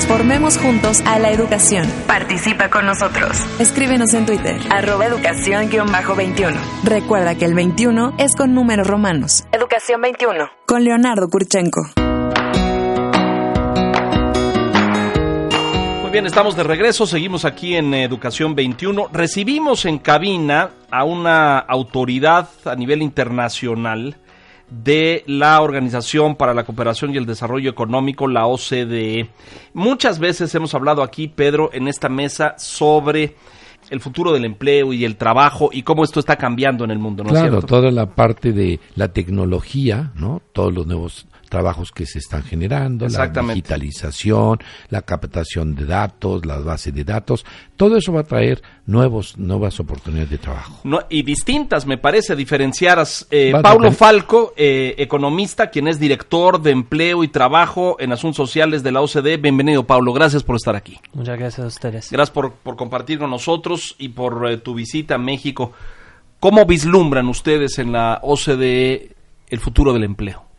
transformemos juntos a la educación. Participa con nosotros. Escríbenos en Twitter. Arroba educación-21. Recuerda que el 21 es con números romanos. Educación 21. Con Leonardo Kurchenko. Muy bien, estamos de regreso, seguimos aquí en Educación 21. Recibimos en cabina a una autoridad a nivel internacional de la Organización para la Cooperación y el Desarrollo Económico, la OCDE. Muchas veces hemos hablado aquí, Pedro, en esta mesa sobre el futuro del empleo y el trabajo y cómo esto está cambiando en el mundo, ¿no claro, es cierto? toda la parte de la tecnología, ¿no? Todos los nuevos trabajos que se están generando, la digitalización, la captación de datos, las bases de datos, todo eso va a traer nuevos, nuevas oportunidades de trabajo. No, y distintas, me parece, diferenciadas. Eh, Paulo Falco, eh, economista, quien es director de empleo y trabajo en asuntos sociales de la OCDE. Bienvenido, Paulo. Gracias por estar aquí. Muchas gracias a ustedes. Gracias por, por compartir con nosotros y por eh, tu visita a México. ¿Cómo vislumbran ustedes en la OCDE el futuro del empleo?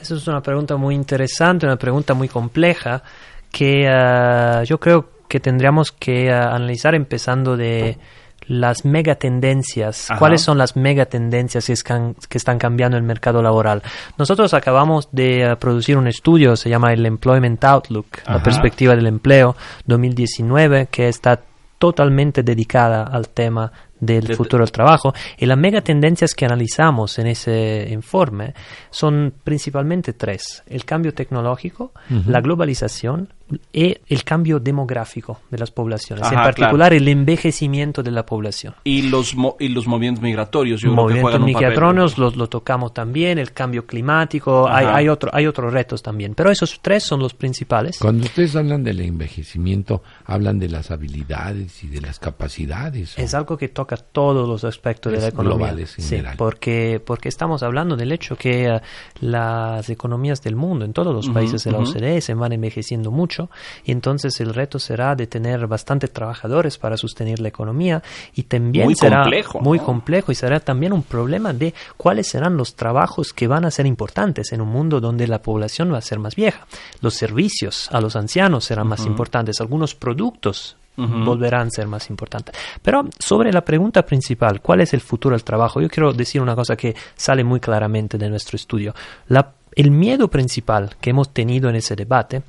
Esa es una pregunta muy interesante, una pregunta muy compleja que ah, yo creo que tendríamos que ah, analizar empezando de las megatendencias. Ajá. ¿Cuáles son las megatendencias que, escan- que están cambiando el mercado laboral? Nosotros acabamos de ah, producir un estudio, se llama el Employment Outlook, Ajá. la perspectiva del empleo 2019, que está totalmente dedicada al tema del De- futuro del trabajo. Y las megatendencias que analizamos en ese informe son principalmente tres. El cambio tecnológico, la globalización y el cambio demográfico de las poblaciones. en Ajá, particular, el envejecimiento de la población. Y los, mo- y los movimientos migratorios, yo creo que Movimientos un papel. migratorios lo, lo tocamos también, el cambio climático, hay, Ajá. hay, otro, hay otros retos también. Pero esos tres son los principales. Cuando ustedes hablan del envejecimiento, hablan de las habilidades y de las capacidades. ¿o? Es algo que toca todos los aspectos de Es la economía. globales en sí, general. porque, porque estamos hablando del hecho que eh, las economías del mundo, en todos los países de la. OCDE, se van envejeciendo mucho y entonces el reto será de tener bastantes trabajadores para sostener la economía y también Muy será complejo, muy ¿no? complejo y será también un problema de cuáles serán los trabajos que van a ser importantes en un mundo donde la población va a ser más vieja. Los servicios a los ancianos serán más importantes, algunos productos Ujú. volverán a ser más importantes. Pero sobre la pregunta principal, ¿cuál es el futuro del trabajo? Yo quiero decir una cosa que sale muy claramente de nuestro estudio. La- el miedo principal que hemos tenido en ese debate,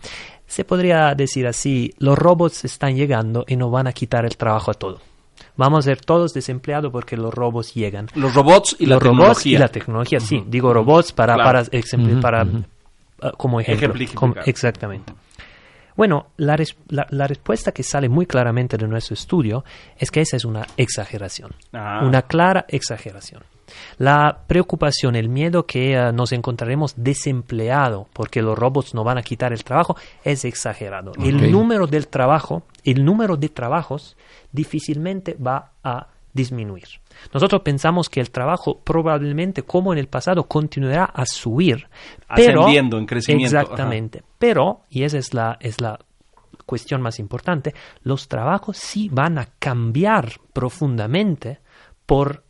se podría decir así, los robots están llegando y nos van a quitar el trabajo a todo. Vamos a ser todos desempleados porque los robots llegan. Los robots y la robots tecnología. y la tecnología, sí. Digo robots para, Claro. para, ah, como ejemplo. Exactamente. Bueno, la, res- la- la respuesta que sale muy claramente de nuestro estudio es que esa es una exageración, Ah. una clara exageración. La preocupación, el miedo que eh, nos encontraremos desempleado porque los robots no van a quitar el trabajo es exagerado. El número del trabajo, el número de trabajos difícilmente va a disminuir. Nosotros pensamos que el trabajo probablemente, como en el pasado, continuará a subir, pero Ascendiendo, en crecimiento, ajá. Exactamente. Pero, y esa es la, es la cuestión más importante, los trabajos sí van a cambiar profundamente por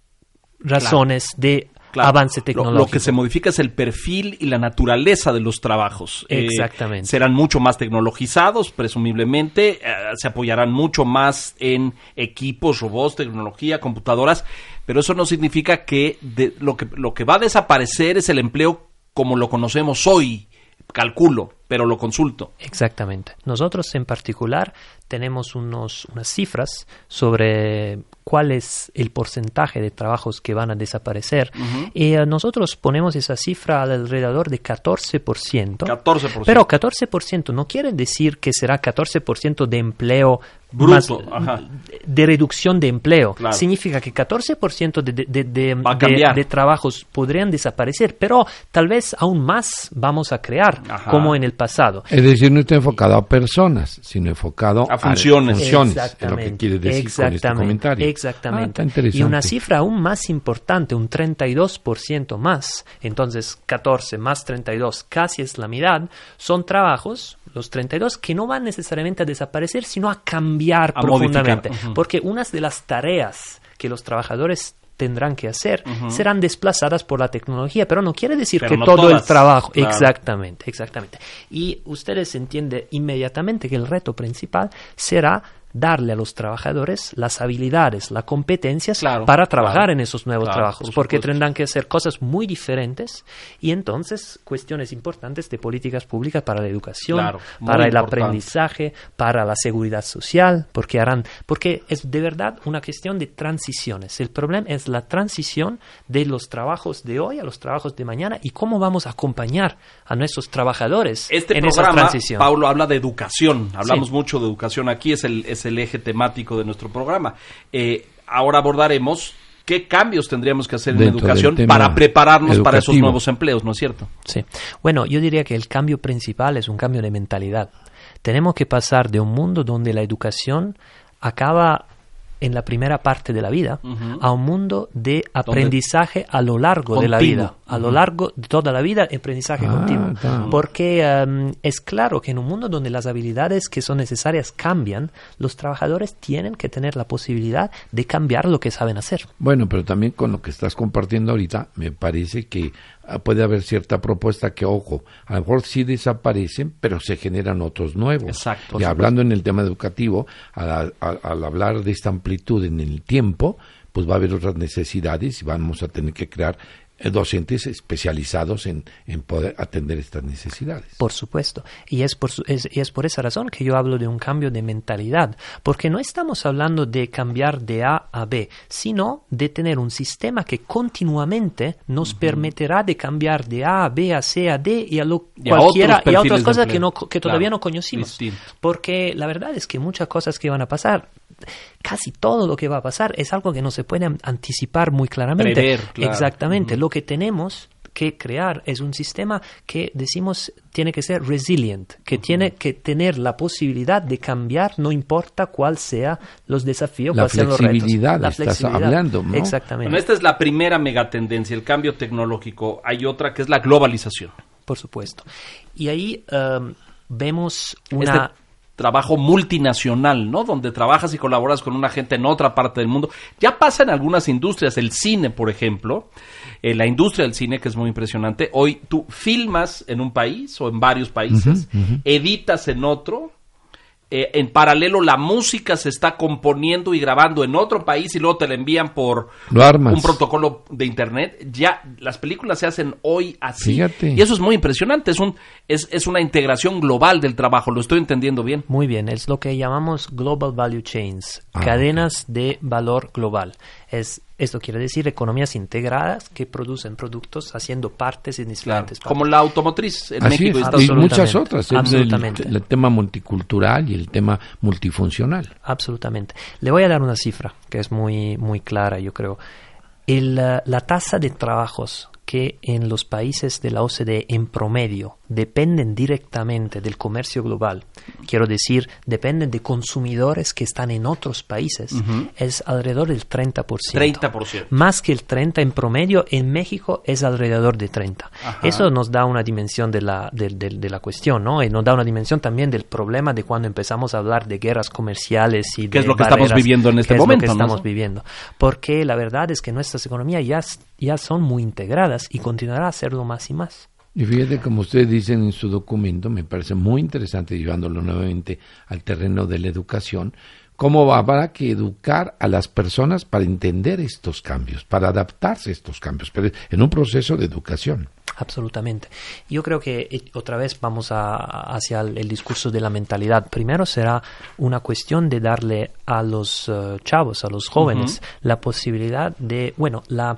razones de Claro, avance tecnológico. Lo, que se modifica es el perfil y la naturaleza de los trabajos. Eh, Exactamente. serán mucho más tecnologizados, presumiblemente. eh, se apoyarán mucho más en equipos, robots, tecnología, computadoras. Pero eso no significa que de- lo que lo que va a desaparecer es el empleo como lo conocemos hoy. Calculo, pero lo consulto. Exactamente. Nosotros en particular tenemos unos, unas cifras sobre cuál es el porcentaje de trabajos que van a desaparecer. Y eh, nosotros ponemos esa cifra alrededor de 14%. 14%. Pero 14% no quiere decir que será 14% de empleo Bruto, más- ajá. de reducción de empleo. Claro. Significa que 14% de, de, de, de- a trabajos podrían desaparecer, pero tal vez aún más vamos a crear, Ajá. como en el pasado. Es decir, no está enfocado a personas, sino enfocado A funciones. funciones, es lo que quiere decir con este Exactamente, comentario. Ah, Exactamente. y una cifra aún más importante, un 32% más, entonces 14 más 32, casi es la mitad, son trabajos, los 32, que no van necesariamente a desaparecer, sino a cambiar A profundamente. Porque una de las tareas que los trabajadores tendrán que hacer serán desplazadas por la tecnología, pero no quiere decir Pero que no todo todas, el trabajo, claro. exactamente, exactamente. Y ustedes entienden inmediatamente que el reto principal será darle a los trabajadores las habilidades, las competencias Claro, para trabajar claro. en esos nuevos Claro, trabajos, por porque tendrán que hacer cosas muy diferentes y entonces cuestiones importantes de políticas públicas para la educación, para el importante. aprendizaje, para la seguridad social, porque harán, porque es de verdad una cuestión de transiciones. El problema es la transición de los trabajos de hoy a los trabajos de mañana y cómo vamos a acompañar a nuestros trabajadores Este en esa programa, transición. Paulo, habla de educación. Hablamos Sí. mucho de educación aquí, es el, es el eje temático de nuestro programa. Eh, ahora abordaremos qué cambios tendríamos que hacer en Dentro educación para prepararnos para esos nuevos empleos, ¿no es cierto? Sí. Bueno, yo diría que el cambio principal es un cambio de mentalidad. Tenemos que pasar de un mundo donde la educación acaba en la primera parte de la vida a un mundo de aprendizaje a lo largo de la vida. A lo largo de toda la vida, aprendizaje Ah, continuo. Porque em, es claro que en un mundo donde las habilidades que son necesarias cambian, los trabajadores tienen que tener la posibilidad de cambiar lo que saben hacer. Bueno, pero también con lo que estás compartiendo ahorita, me parece que puede haber cierta propuesta que, ojo, a lo mejor sí desaparecen, pero se generan otros nuevos. Exacto. Y hablando en el tema educativo, al, al- al hablar de esta amplitud en el tiempo, pues va a haber otras necesidades y vamos a tener que crear docentes especializados en, en poder atender estas necesidades. Por supuesto. Y es por, es, y es por esa razón que yo hablo de un cambio de mentalidad. Porque no estamos hablando de cambiar de A a B, sino de tener un sistema que continuamente nos permitirá de cambiar de A a B, a C, a D y a lo Y a cualquiera otros y a otras cosas que, no, que todavía Claro, no conocimos. distinto. Porque la verdad es que muchas cosas que van a pasar, casi todo lo que va a pasar es algo que no se puede an- anticipar muy claramente. Prever, claro. Exactamente. Lo que tenemos que crear es un sistema que decimos tiene que ser resilient, que tiene que tener la posibilidad de cambiar, no importa cuál sea los desafíos, La cuáles sean los retos. flexibilidad, La estás flexibilidad. hablando, ¿no? Exactamente. Bueno, esta es la primera megatendencia, el cambio tecnológico. Hay otra que es la globalización. Por supuesto. Y ahí um, vemos una... Este trabajo multinacional, ¿no? Donde trabajas y colaboras con una gente en otra parte del mundo. Ya pasa en algunas industrias, el cine, por ejemplo, eh, la industria del cine, que es muy impresionante. Hoy tú filmas en un país o en varios países, editas en otro. Eh, en paralelo la música se está componiendo y grabando en otro país y luego te la envían por Lo armas. un protocolo de internet. Ya las películas se hacen hoy así. Fíjate. Y eso es muy impresionante. Es un es, es una integración global del trabajo. Lo estoy entendiendo bien. Muy bien, es lo que llamamos Global Value Chains, Ah, cadenas de valor global. Es, esto quiere decir economías integradas que producen productos haciendo partes en diferentes Como partes. la automotriz en Así México y es, Estados y muchas otras. absolutamente. El, el tema multicultural y el tema multifuncional. Absolutamente. Le voy a dar una cifra que es muy, muy clara, yo creo. El, la tasa de trabajos que en los países de la OCDE en promedio dependen directamente del comercio global, quiero decir, dependen de consumidores que están en otros países, es alrededor del 30%. 30%. Más que el 30 en promedio, en México es alrededor de 30. Ajá. Eso nos da una dimensión de la, de, de- de la cuestión, ¿no? Y nos da una dimensión también del problema de cuando empezamos a hablar de guerras comerciales y de es lo que estamos barreras, viviendo en este que es lo momento, que ¿no? estamos viviendo. Porque la verdad es que nuestras economías ya, ya son muy integradas y continuará a serlo más y más. Y fíjate, como ustedes dicen en su documento, me parece muy interesante llevándolo nuevamente al terreno de la educación, cómo habrá que educar a las personas para entender estos cambios, para adaptarse a estos cambios, pero en un proceso de educación. Absolutamente. Yo creo que eh, otra vez vamos a, hacia el, el discurso de la mentalidad. Primero será una cuestión de darle a los eh, chavos, a los jóvenes, la posibilidad de, bueno, la,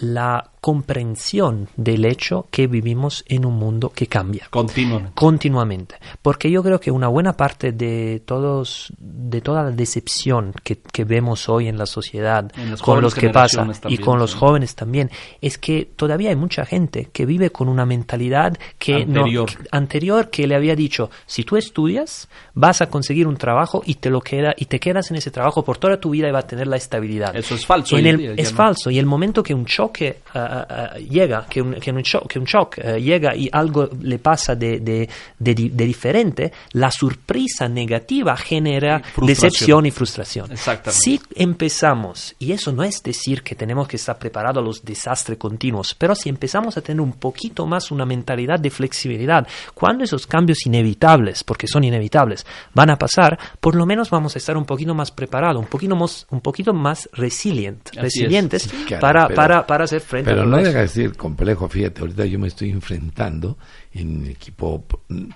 la comprensión del hecho que vivimos en un mundo que cambia Continuamente. continuamente porque yo creo que una buena parte de todos de toda la decepción que, que vemos hoy en la sociedad En con los que pasa generaciones y también, con los sí. jóvenes también es que todavía hay mucha gente que vive con una mentalidad que no- Anterior. que- anterior que le había dicho si tú estudias vas a conseguir un trabajo y te lo queda y te quedas en ese trabajo por toda tu vida y va a tener la estabilidad Eso es falso En el- día, es no. falso y el momento que un choque ah, ah, llega, que un, que un shock, que un shock eh, llega y algo le pasa de, de, de de diferente, la sorpresa negativa genera Frustración. decepción y frustración. Exactamente. Si empezamos, y eso no es decir que tenemos que estar preparados a los desastres continuos, pero si empezamos a tener un poquito más una mentalidad de flexibilidad, cuando esos cambios inevitables, porque son inevitables, van a pasar, por lo menos vamos a estar un poquito más preparados, un poquito más, un poquito más resilient, resilientes para, para, para hacer frente Pero no deja de ser complejo, fíjate, ahorita yo me estoy enfrentando en el equipo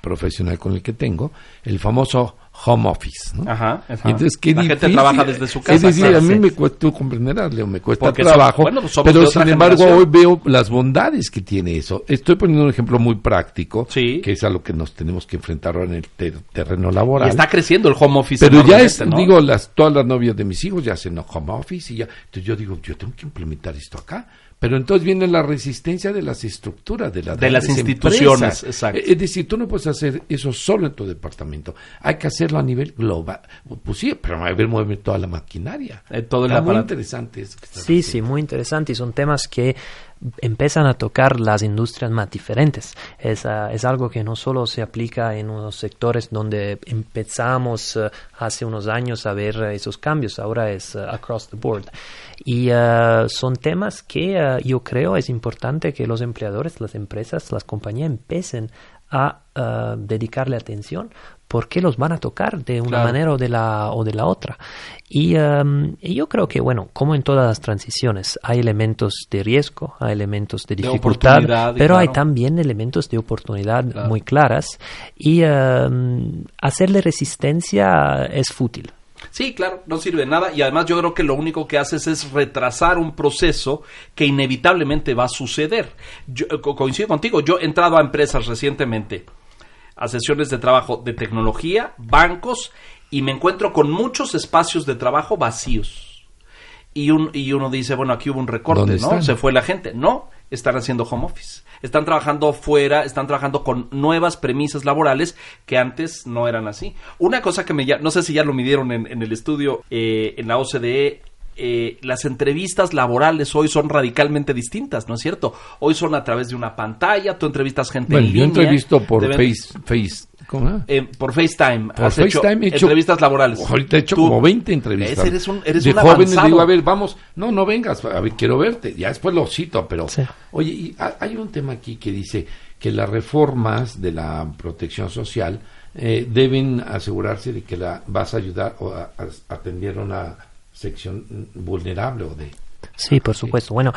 profesional con el que tengo, el famoso home office, ¿no? Ajá, ajá. Y Entonces, qué La gente trabaja desde su casa, Es decir, claro, a mí sí. me cuesta, tú comprenderás, Leo, me cuesta Porque trabajo, bueno, pero sin embargo generación. hoy veo las bondades que tiene eso. Estoy poniendo un ejemplo muy práctico, Sí. que es a lo que nos tenemos que enfrentar ahora en el ter- terreno Y laboral. está creciendo el home office. Pero ya es, digo, las, todas las novias de mis hijos ya hacen home office y ya. Entonces yo digo, yo tengo que implementar esto acá. Pero entonces viene la resistencia de las estructuras, de las, De las instituciones, exacto. Es decir, tú no puedes hacer eso solo en tu departamento. Hay que hacerlo a nivel global. Pues sí, pero a ver, mueve toda la maquinaria. Eh, todo el Está muy aparato. interesante eso que estás Sí, sí, muy interesante y son temas que empiezan a tocar las industrias más diferentes. Es, es algo que no solo se aplica en unos sectores donde empezamos eh, hace unos años a ver eh, esos cambios, ahora es eh, across the board. Y son temas que yo creo es importante que los empleadores, las empresas, las compañías empiecen a eh, dedicarle atención porque los van a tocar de una Claro. manera o de la o de la otra y, y yo creo que bueno como en todas las transiciones hay elementos de riesgo hay elementos de dificultad pero hay también elementos de oportunidad Claro. muy claras y em, hacerle resistencia es fútil Sí, claro, no sirve de nada y además yo creo que lo único que haces es retrasar un proceso que inevitablemente va a suceder. Yo eh, co- coincido contigo, yo he entrado a empresas recientemente, a sesiones de trabajo de tecnología, bancos y me encuentro con muchos espacios de trabajo vacíos. Y, un, y uno dice, bueno, aquí hubo un recorte, ¿Dónde ¿no? están? Se fue la gente. No, están haciendo home office. Están trabajando fuera, están trabajando con nuevas premisas laborales que antes no eran así. Una cosa que me ya, no sé si ya lo midieron en, en el estudio, eh, en la OCDE, eh, las entrevistas laborales hoy son radicalmente distintas, ¿no es cierto? Hoy son a través de una pantalla, tú entrevistas gente Bueno, en yo línea. entrevisto por deben- Face, Face, ¿cómo llama? eh, por FaceTime. Por has hecho FaceTime he hecho- entrevistas laborales. Ahorita he hecho Tú- como 20 entrevistas. Eres un, eres de un jóvenes avanzado. digo, a ver, vamos, no, no vengas, a ver, quiero verte. Ya después lo cito, pero Sí. oye, y ha- hay un tema aquí que dice que las reformas de la protección social eh, deben asegurarse de que la vas a ayudar o a, a atender a una sección vulnerable o de Sí, por supuesto. Bueno,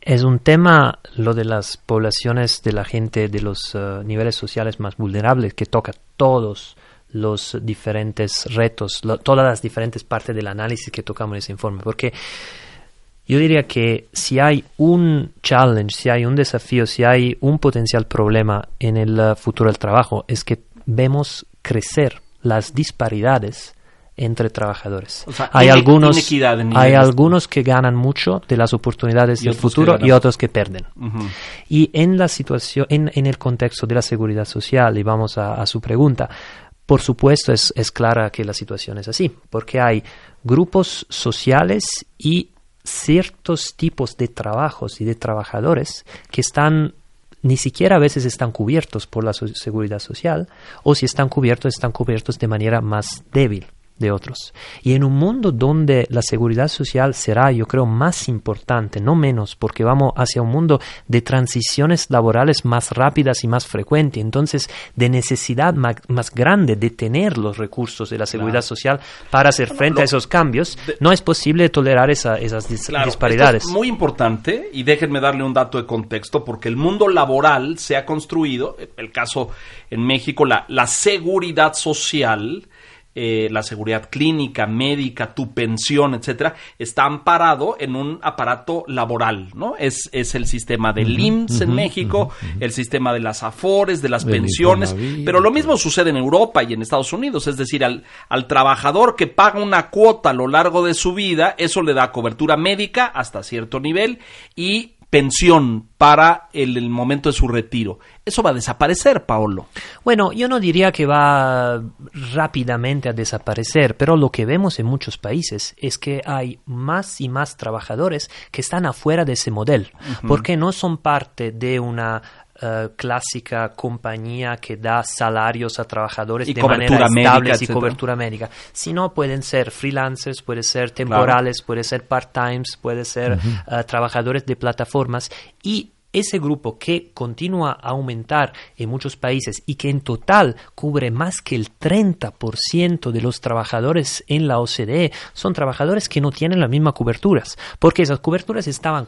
es un tema lo de las poblaciones de la gente de los eh, niveles sociales más vulnerables que toca todos los diferentes retos, todas las diferentes partes del análisis que tocamos en ese informe, porque yo diría que si hay un challenge, si hay un desafío, si hay un potencial problema en el eh, futuro del trabajo, es que vemos crecer las disparidades entre trabajadores. O sea, hay algunos, hay algunos que ganan mucho de las oportunidades del futuro y otros que pierden. Y en la situación, en, en el contexto de la seguridad social, y vamos a, a su pregunta, por supuesto es, es clara que la situación es así, porque hay grupos sociales y ciertos tipos de trabajos y de trabajadores que están ni siquiera a veces están cubiertos por la so- seguridad social o si están cubiertos están cubiertos de manera más débil de otros. Y en un mundo donde la seguridad social será, yo creo, más importante, no menos, porque vamos hacia un mundo de transiciones laborales más rápidas y más frecuentes, entonces de necesidad ma- más, grande de tener los recursos de la seguridad social para hacer frente lo- a esos cambios, no es posible tolerar esa- esas dis- Claro, disparidades. esto es muy importante y déjenme darle un dato de contexto porque el mundo laboral se ha construido, el caso en México, la, la seguridad social, eh, la seguridad clínica, médica, tu pensión, etcétera, está amparado en un aparato laboral, ¿no? Es, es el sistema del IMSS en México, el sistema de las AFORES, de las pensiones, pero lo mismo sucede en Europa y en Estados Unidos, es decir, al, al trabajador que paga una cuota a lo largo de su vida, eso le da cobertura médica hasta cierto nivel y pensión para el, el momento de su retiro. Eso va a desaparecer, Paolo. Bueno, yo no diría que va rápidamente a desaparecer, pero lo que vemos en muchos países es que hay más y más trabajadores que están afuera de ese modelo, porque no son parte de una eh, clásica compañía que da salarios a trabajadores Y de cobertura manera médica, estable y cobertura médica, sino pueden ser freelancers, pueden ser temporales, pueden ser part-times, pueden ser eh, trabajadores de plataformas. Y ese grupo que continúa a aumentar en muchos países y que en total cubre más que el 30% de los trabajadores en la OCDE son trabajadores que no tienen las mismas coberturas, porque esas coberturas estaban,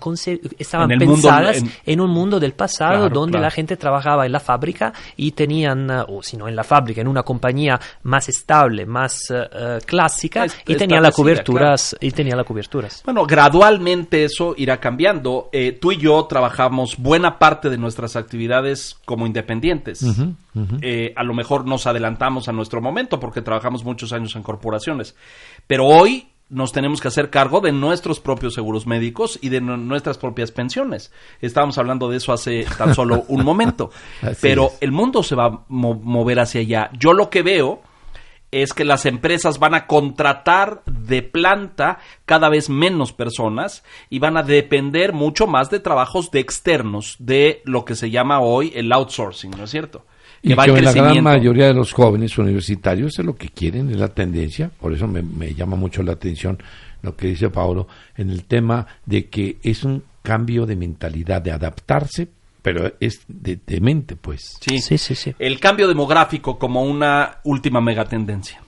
estaban mundo, pensadas en- en, un mundo del pasado Claro, donde claro. la gente trabajaba en la fábrica y tenían, eh, o si no en la fábrica, en una compañía más estable, más eh, clásica Es- y tenían las coberturas y tenían las coberturas. Bueno, gradualmente eso irá cambiando. Eh, tú y yo trabajamos buena parte de nuestras actividades como independientes. Eh, a lo mejor nos adelantamos a nuestro momento porque trabajamos muchos años en corporaciones. Pero hoy nos tenemos que hacer cargo de nuestros propios seguros médicos y de nu- nuestras propias pensiones. Estábamos hablando de eso hace tan solo un momento. Pero es. el mundo se va a mo- mover hacia allá. Yo lo que veo es que las empresas van a contratar de planta cada vez menos personas y van a depender mucho más de trabajos de externos, de lo que se llama hoy el outsourcing, ¿no es cierto? Y va que en la gran mayoría de los jóvenes universitarios es lo que quieren, es la tendencia. Por eso me, me llama mucho la atención lo que dice Paulo en el tema de que es un cambio de mentalidad, de adaptarse, pero es de, de mente, pues. Sí. Sí, sí, sí. El cambio demográfico como una última megatendencia.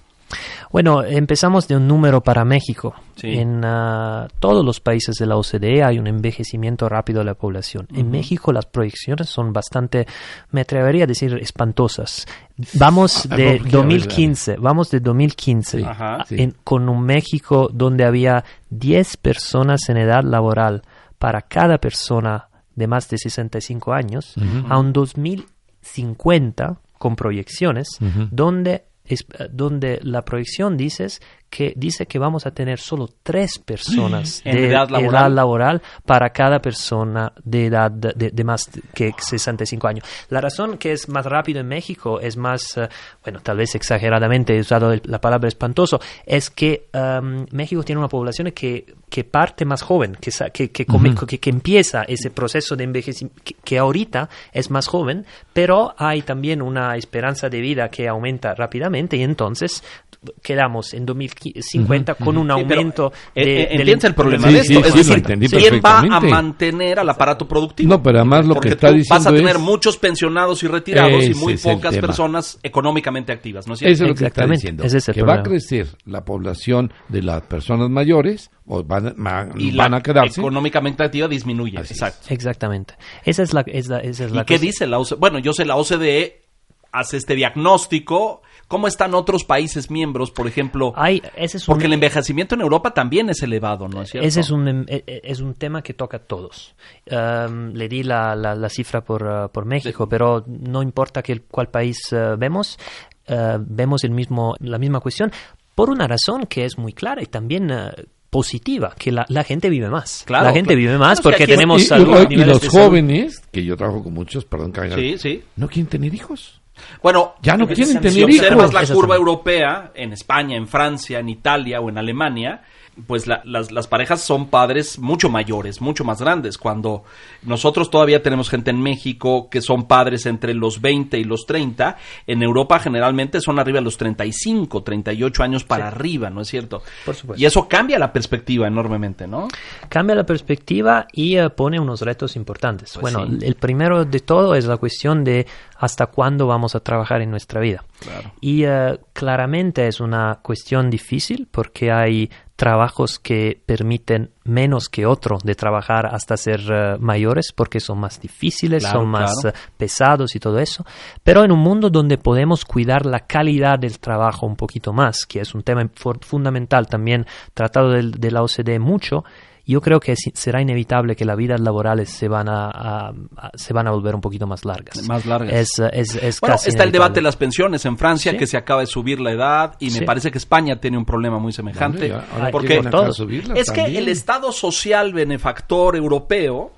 Bueno, empezamos de un número para México. Sí. En ah, todos los países de la OCDE hay un envejecimiento rápido de la población. En México las proyecciones son bastante, me atrevería a decir, espantosas. Vamos Ah, de ¿por qué? 2015, vamos de 2015 Sí. Ajá. Sí. en- con un México donde había 10 personas en edad laboral para cada persona de más de 65 años, a un 2050 con proyecciones, Ujú. donde, es- donde la proyección dices que dice que vamos a tener solo tres personas En de edad laboral. laboral para cada persona de edad de, de- más que 65 años. La razón que es más rápido en México es más, eh, bueno, tal vez exageradamente he usado el- la palabra espantoso, es que em, México tiene una población que, que parte más joven, que, que, que, come- que, que empieza ese proceso de envejecimiento, que, que ahorita es más joven, pero hay también una esperanza de vida que aumenta rápidamente y entonces quedamos en 2050 con un Sí, pero, aumento eh, de, eh, del- ¿Entiendes el problema Sí, de esto? sí, es sí, decir, ¿quién va a mantener al aparato productivo? No, pero además lo Porque que está tú diciendo vas a tener es- muchos pensionados y retirados y Ese muy es el pocas personas económicamente activas, ¿no es cierto? Eso es lo que está Exactamente, diciendo. ese es el que va a problema. crecer la población de las personas mayores o van, ma- y van la a quedarse. económicamente activa disminuye. Así es. Exacto. Exactamente. Esa es la, es la- esa es ¿Y la qué cosa. dice la OCDE? Bueno, yo sé, la OCDE hace este diagnóstico. ¿Cómo están otros países miembros, por ejemplo? Hay, ese es un, Porque el envejecimiento en Europa también es elevado, ¿no es cierto? ese es un, em, e- e- es un tema que toca a todos. Um, le di la, la- la cifra por, uh, por México, pero no importa que cuál país uh, vemos, uh, vemos el mismo, la misma cuestión por una razón que es muy clara y también uh, positiva, que la, la gente vive más. Claro, la gente claro. vive más porque tenemos y, y- y los jóvenes, que yo trabajo con muchos, perdón que Sí, sí. no quieren tener hijos. Bueno, Ya no quieren tener Si observas hijos. la curva europea, en España, en Francia, en Italia o en Alemania, pues la- las, las parejas son padres mucho mayores, mucho más grandes. Cuando nosotros todavía tenemos gente en México que son padres entre los 20 y los 30, en Europa generalmente son arriba de los 35, 38 años para arriba, ¿no es cierto? Por supuesto. Y eso cambia la perspectiva enormemente, ¿no? cambia la perspectiva y eh, pone unos retos importantes. Pues bueno, sí. el primero de todo es la cuestión de hasta cuándo vamos a trabajar en nuestra vida. Claro. Y eh, claramente es una cuestión difícil porque hay trabajos que permiten menos que otro de trabajar hasta ser eh, mayores porque son más difíciles, Claro, son más claro. eh, pesados y todo eso. Pero en un mundo donde podemos cuidar la calidad del trabajo un poquito más, que es un tema fu- fundamental también tratado del- de la OCDE mucho, yo creo que si- será inevitable que las vidas laborales se van a, a- a- se van a volver un poquito más largas. Más largas. Es, es, es Bueno, casi está el debate de inevitable. las pensiones en Francia, Sí. que se acaba de subir la edad, y me Sí. parece que España tiene un problema muy semejante. Bueno, ya, ahora porque todos. es que también. el Estado social benefactor europeo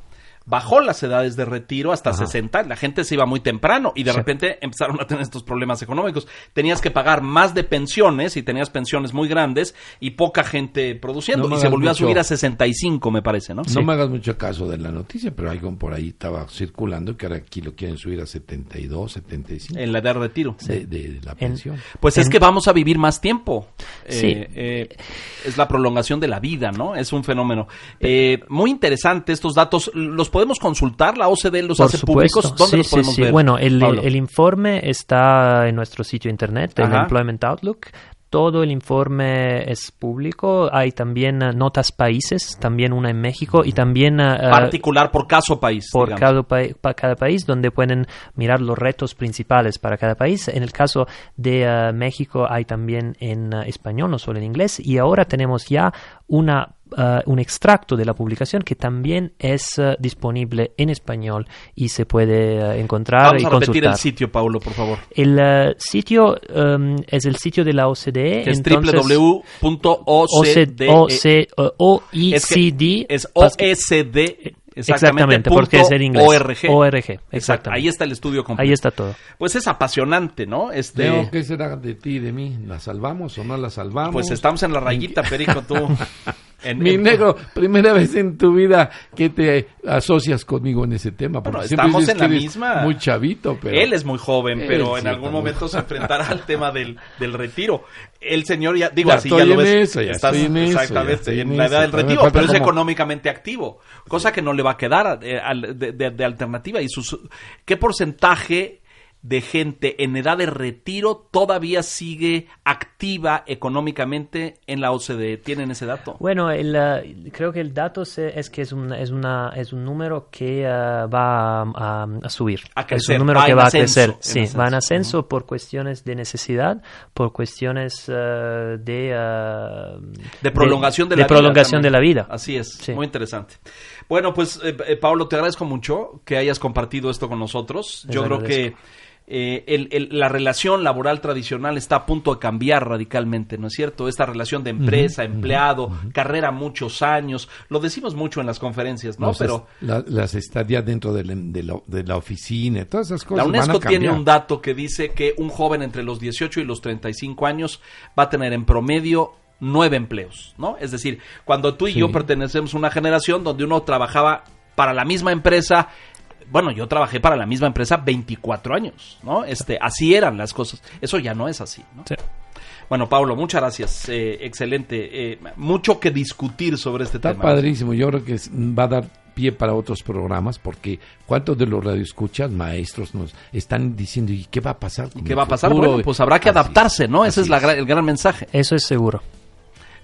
bajó las edades de retiro hasta Ajá. 60, la gente se iba muy temprano y de Sí. repente empezaron a tener estos problemas económicos. Tenías que pagar más de pensiones y tenías pensiones muy grandes y poca gente produciendo. No y se volvió a subir a 65, me parece, ¿no? No me hagas mucho caso de la noticia, pero algo por ahí estaba circulando que ahora aquí lo quieren subir a 72, 75 En la edad de retiro. de, de la pensión. Pues es que vamos a vivir más tiempo. Sí. Eh, eh, es la prolongación de la vida, ¿no? Es un fenómeno. Eh, muy interesante estos datos. ¿Los podemos consultar? ¿La OCDE los Por hace supuesto. públicos? ¿Dónde sí, los sí, podemos sí. ver? Bueno, el, el informe está en nuestro sitio internet, el Ajá. Employment Outlook. Todo el informe es público. Hay también eh, notas países, también una en México y también eh, Particular por caso país. por cada, pa- pa- cada país, donde pueden mirar los retos principales para cada país. En el caso de eh, México hay también en español, no solo en inglés, y ahora tenemos ya una, eh, un extracto de la publicación que también es eh, disponible en español y se puede eh, encontrar Vamos y a repetir consultar. el sitio, Paulo, por favor. El sitio em, es el sitio de la OCDE. Que es. OC, OECD. Es OSD. Exactamente, porque es en inglés. ORG. ORG, Exacto. exactamente. Ahí está el estudio completo. Ahí está todo. Pues es apasionante, ¿no? Este, Leo, ¿qué será de ti y de mí? ¿La salvamos o no la salvamos? pues estamos en la rayita, Perico, tú. En- Mi en- negro, primera vez en tu vida que te asocias conmigo en ese tema. Porque Bueno, siempre estamos en la misma- Muy chavito, pero. Él es muy joven, pero en algún momento se enfrentará al tema del, del retiro. El señor ya, digo Ya así, estoy ya lo en ves. eso, ya estás estoy en eso, ya exactamente estoy en en la edad del retiro, pero es económicamente activo, cosa que no le va a quedar eh, de- de alternativa. ¿Y sus, qué porcentaje de gente en edad de retiro todavía sigue activa económicamente en la OCDE? ¿Tienen ese dato? Bueno, el, eh, creo que el dato se- es que es un, es una, es un número que eh, va a, a- subir. A crecer, es un número va que va a crecer. Sí, ascenso. va en ascenso por cuestiones de necesidad, por cuestiones eh, de, De prolongación de, de la prolongación vida. de la vida. Así es, Sí. muy interesante. Bueno, pues eh, eh, Pablo, te agradezco mucho que hayas compartido esto con nosotros. Yo creo agradezco. que eh, el- el- la relación laboral tradicional está a punto de cambiar radicalmente, ¿no es cierto? Esta relación de empresa, empleado, carrera muchos años, lo decimos mucho en las conferencias, ¿no? Pero la- las estadías dentro de la, de la- de la oficina, todas esas la cosas. van a UNESCO tiene un dato que dice que un joven entre los 18 y los 35 años va a tener en promedio nueve empleos, ¿no? Es decir, cuando tú y Sí. yo pertenecemos a una generación donde uno trabajaba para la misma empresa, bueno, yo trabajé para la misma empresa 24 años, ¿no? Este, así eran las cosas. Eso ya no es así, ¿no? Sí. Bueno, Pablo, muchas gracias. eh, excelente. Eh, mucho que discutir sobre este Está tema. padrísimo. Yo creo que va a dar pie para otros programas porque cuántos de los radioescuchas maestros nos están diciendo y qué va a pasar ¿Y con qué va a pasar? Bueno, pues habrá que adaptarse, ¿no? Ese es la el gran mensaje. Eso es seguro.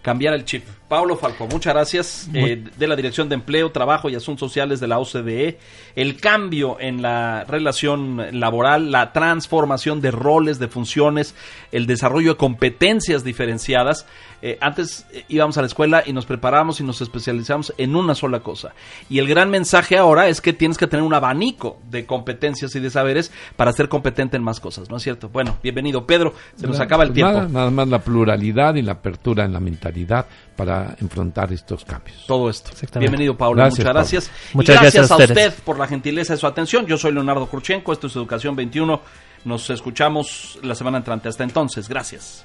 Cambiar el chip. Pablo Falco, muchas gracias eh, de la Dirección de Empleo, Trabajo y Asuntos Sociales de la OCDE. El cambio en la relación laboral, la transformación de roles, de funciones, el desarrollo de competencias diferenciadas. Eh, antes eh, íbamos a la escuela y nos preparamos y nos especializamos en una sola cosa. Y el gran mensaje ahora es que tienes que tener un abanico de competencias y de saberes para ser competente en más cosas, ¿no es cierto? Bueno, bienvenido Pedro, se nos Nada, acaba el pues tiempo. Nada, nada más la pluralidad y la apertura en la mentalidad para enfrentar estos cambios. todo esto. Exactamente. Bienvenido, Pablo. Gracias, Muchas Pablo. gracias. Muchas y gracias, gracias a a, usted por la gentileza de su atención. Yo soy Leonardo Kurchenko. Esto es Educación 21. Nos escuchamos la semana entrante. Hasta entonces. Gracias.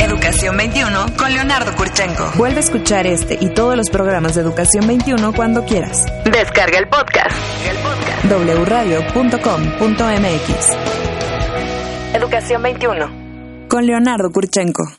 Educación 21 con Leonardo Kurchenko. Vuelve a escuchar este y todos los programas de Educación 21 cuando quieras. Descarga el podcast. El podcast. wradio.com.mx Educación 21. con Leonardo Kurchenko.